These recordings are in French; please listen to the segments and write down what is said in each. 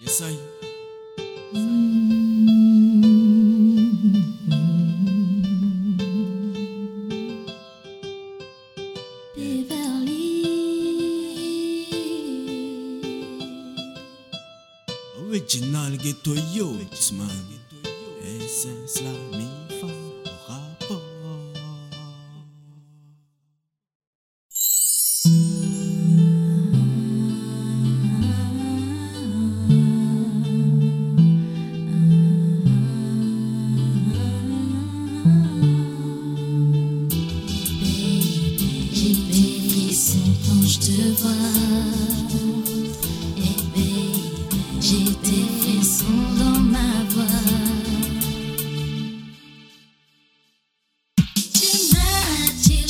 Yes, I. Original ghetto youth, man. Essence la mi fa quand je te vois. Et baby, j'ai des frissons dans ma voix. Tu m'attires,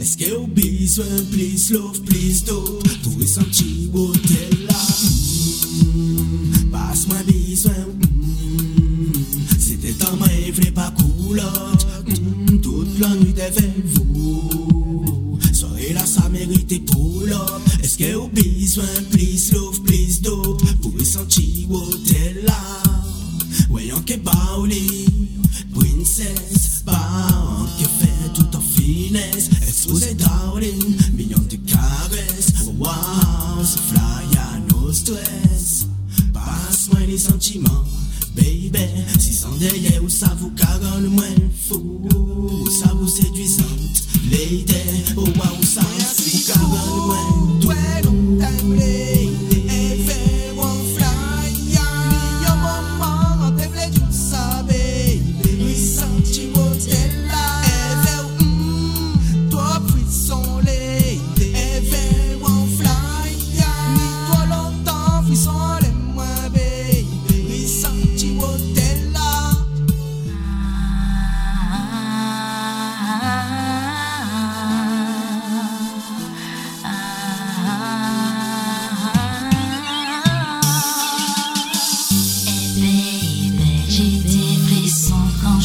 Est-ce que au besoin, please love, please do Pour sentir hôtel là Mm, Passe-moi besoin C'était dans ma vrai pas coulotte. Mm, Toute la nuit devant vous. Soirée là ça mérite pour l'homme. Est-ce que au besoin, please love, please do Pour sentir hôtel là Voyons que Wow, nos stress Passe-moi les sentiments, baby. Si sans derrière ou ça vous caronne moins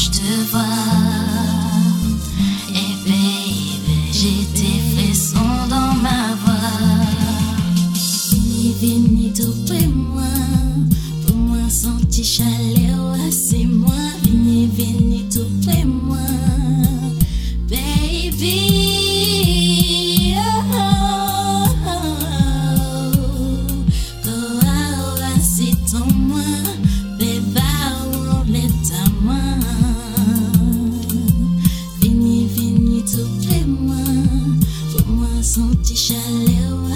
je te vois. Et baby, j'ai tes frissons dans ma voix. Ni vini près moi, pour moi sentir chaleur, c'est moi. Vini, vini. son petit chalet au